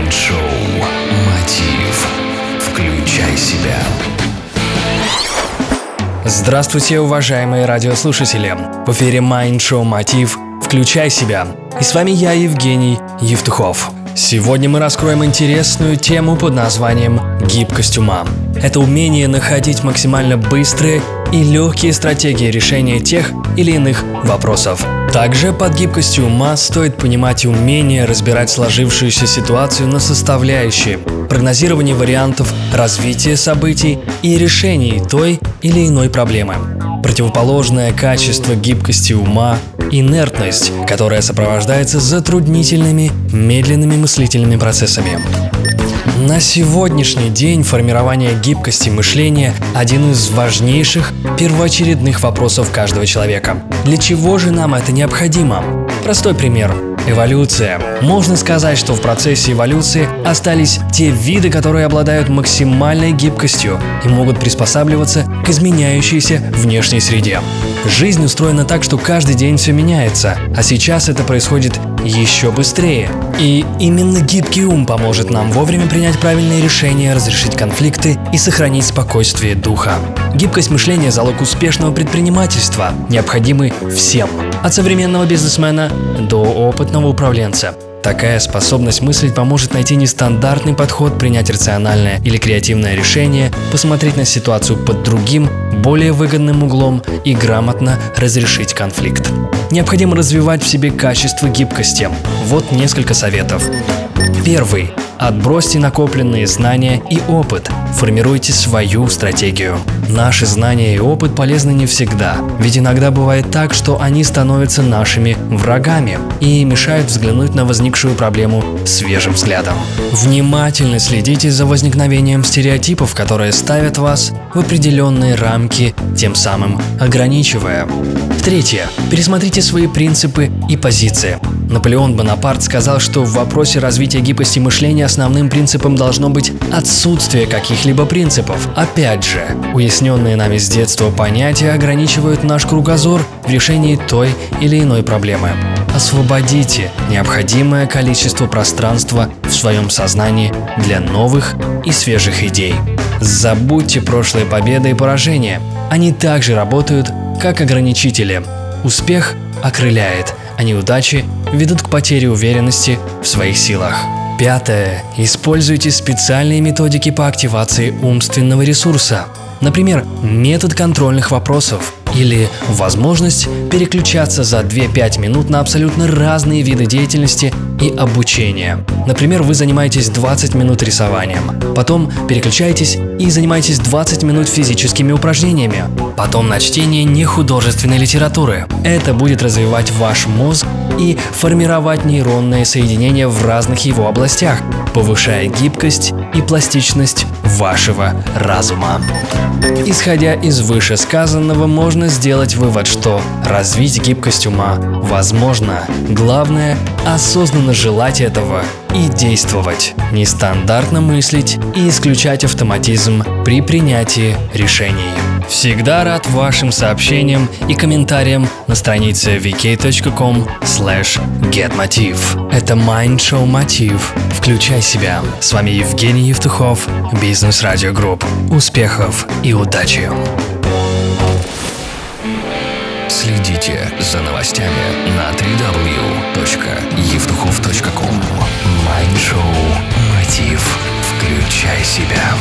Mind-шоу «Мотив». Включай себя. Здравствуйте, уважаемые радиослушатели! В эфире Mind-шоу «Мотив. Включай себя». И с вами я, Евгений Евтухов. Сегодня мы раскроем интересную тему под названием «Гибкость ума». Это умение находить максимально быстрые и легкие стратегии решения тех или иных вопросов. Также под гибкостью ума стоит понимать умение разбирать сложившуюся ситуацию на составляющие, прогнозирование вариантов развития событий и решений той или иной проблемы. Противоположное качество гибкости ума – инертность, которая сопровождается затруднительными, медленными мыслительными процессами. На сегодняшний день формирование гибкости мышления – один из важнейших первоочередных вопросов каждого человека. Для чего же нам это необходимо? Простой пример. Эволюция. Можно сказать, что в процессе эволюции остались те виды, которые обладают максимальной гибкостью и могут приспосабливаться к изменяющейся внешней среде. Жизнь устроена так, что каждый день все меняется, а сейчас это происходит еще быстрее. И именно гибкий ум поможет нам вовремя принять правильные решения, разрешить конфликты и сохранить спокойствие духа. Гибкость мышления – залог успешного предпринимательства, необходимый всем. От современного бизнесмена до опытного управленца. Такая способность мыслить поможет найти нестандартный подход, принять рациональное или креативное решение, посмотреть на ситуацию под другим, более выгодным углом и грамотно разрешить конфликт. Необходимо развивать в себе качество гибкости. Вот несколько советов. Первый. Отбросьте накопленные знания и опыт. Формируйте свою стратегию. Наши знания и опыт полезны не всегда, ведь иногда бывает так, что они становятся нашими врагами и мешают взглянуть на возникшую проблему свежим взглядом. Внимательно следите за возникновением стереотипов, которые ставят вас в определенные рамки, тем самым ограничивая. Третье. Пересмотрите свои принципы и позиции. Наполеон Бонапарт сказал, что в вопросе развития гибкости мышления основным принципом должно быть отсутствие каких-либо принципов. Опять же, уясненные нами с детства понятия ограничивают наш кругозор в решении той или иной проблемы. Освободите необходимое количество пространства в своем сознании для новых и свежих идей. Забудьте прошлые победы и поражения. Они также работают как ограничители. Успех окрыляет, а неудачи ведут к потере уверенности в своих силах. Пятое. Используйте специальные методики по активации умственного ресурса. Например, метод контрольных вопросов или возможность переключаться за 2-5 минут на абсолютно разные виды деятельности и обучения. Например, вы занимаетесь 20 минут рисованием, потом переключаетесь и занимаетесь 20 минут физическими упражнениями, потом на чтение нехудожественной литературы. Это будет развивать ваш мозг и формировать нейронные соединения в разных его областях, повышая гибкость и пластичность вашего разума. Исходя из вышесказанного, можно сделать вывод, что развить гибкость ума возможно. Главное – осознанно желать этого и действовать, нестандартно мыслить и исключать автоматизм при принятии решений. Всегда рад вашим сообщениям и комментариям на странице vk.com getmotiv. Это Mind Show Мотив. Включай себя. С вами Евгений Евтухов, Бизнес Радио Групп. Успехов и удачи! Следите за новостями на www.evtuchov.com Mind-шоу «Мотив». Включай себя.